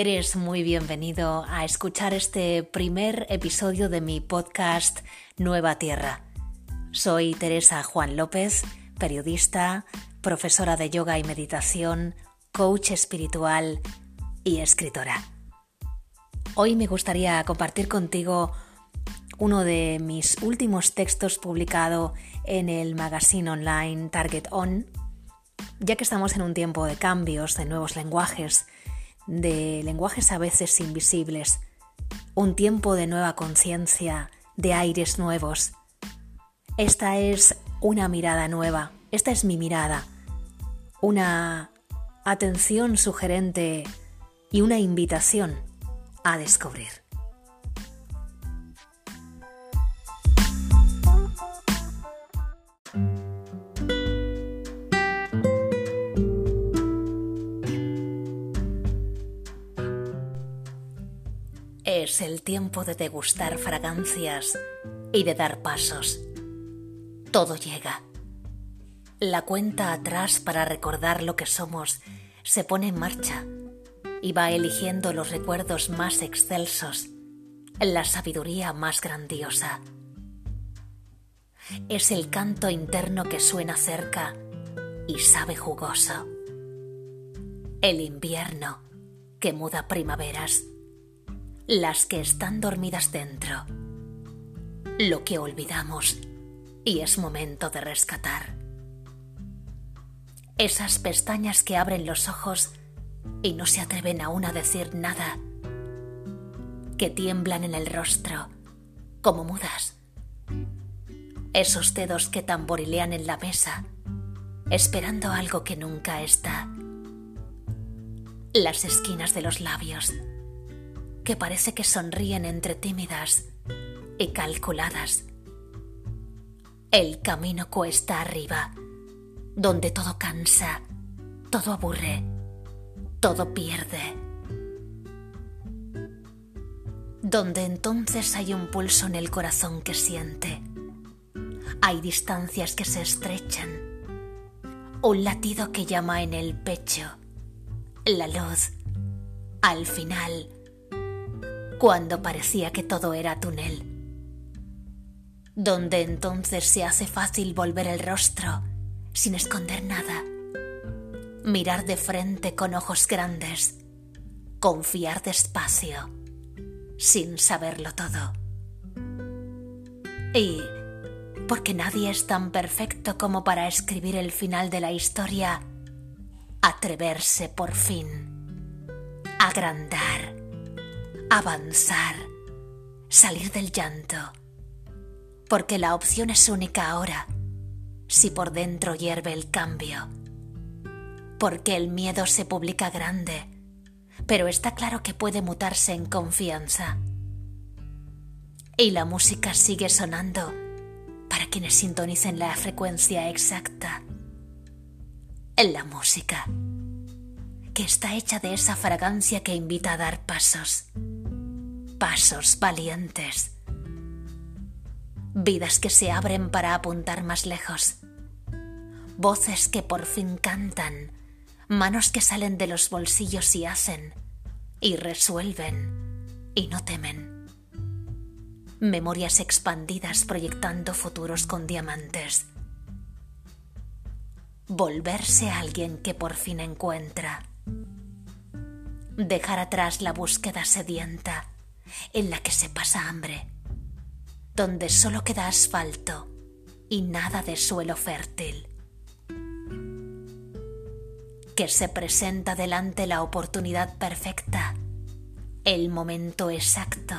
Eres muy bienvenido a escuchar este primer episodio de mi podcast Nueva Tierra. Soy Teresa Juan López, periodista, profesora de yoga y meditación, coach espiritual y escritora. Hoy me gustaría compartir contigo uno de mis últimos textos publicado en el magazine online Target On, ya que estamos en un tiempo de cambios, de nuevos lenguajes, de lenguajes a veces invisibles, un tiempo de nueva conciencia, de aires nuevos. Esta es una mirada nueva, esta es mi mirada, una atención sugerente y una invitación a descubrir. El tiempo de degustar fragancias y de dar pasos. Todo llega. La cuenta atrás para recordar lo que somos se pone en marcha y va eligiendo los recuerdos más excelsos, la sabiduría más grandiosa. Es el canto interno que suena cerca y sabe jugoso. El invierno que muda primaveras las que están dormidas dentro, lo que olvidamos y es momento de rescatar. Esas pestañas que abren los ojos y no se atreven aún a decir nada, que tiemblan en el rostro como mudas. Esos dedos que tamborilean en la mesa, esperando algo que nunca está. Las esquinas de los labios que parece que sonríen entre tímidas y calculadas. El camino cuesta arriba, donde todo cansa, todo aburre, todo pierde. Donde entonces hay un pulso en el corazón que siente. Hay distancias que se estrechan. Un latido que llama en el pecho. La luz. Al final cuando parecía que todo era túnel, donde entonces se hace fácil volver el rostro sin esconder nada, mirar de frente con ojos grandes, confiar despacio, sin saberlo todo. Y porque nadie es tan perfecto como para escribir el final de la historia, atreverse por fin, agrandar, avanzar, salir del llanto, porque la opción es única ahora, si por dentro hierve el cambio, porque el miedo se publica grande, pero está claro que puede mutarse en confianza. Y la música sigue sonando para quienes sintonicen la frecuencia exacta. La música, que está hecha de esa fragancia que invita a dar pasos pasos valientes. Vidas que se abren para apuntar más lejos. Voces que por fin cantan. Manos que salen de los bolsillos y hacen. Y resuelven. Y no temen. Memorias expandidas proyectando futuros con diamantes. Volverse a alguien que por fin encuentra. Dejar atrás la búsqueda sedienta en la que se pasa hambre, donde solo queda asfalto y nada de suelo fértil. Que se presenta delante la oportunidad perfecta, el momento exacto,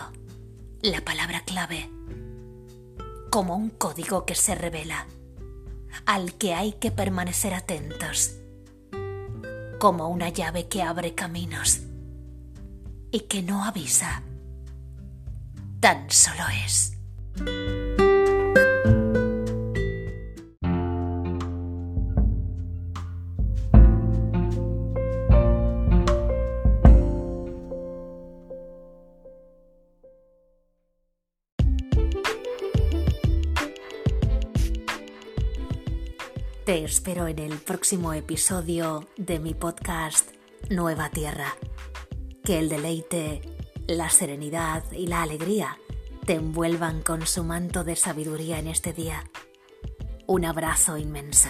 la palabra clave, como un código que se revela, al que hay que permanecer atentos, como una llave que abre caminos y que no avisa tan solo es. Te espero en el próximo episodio de mi podcast Nueva Tierra que el deleite, la serenidad y la alegría te envuelvan con su manto de sabiduría en este día. Un abrazo inmenso.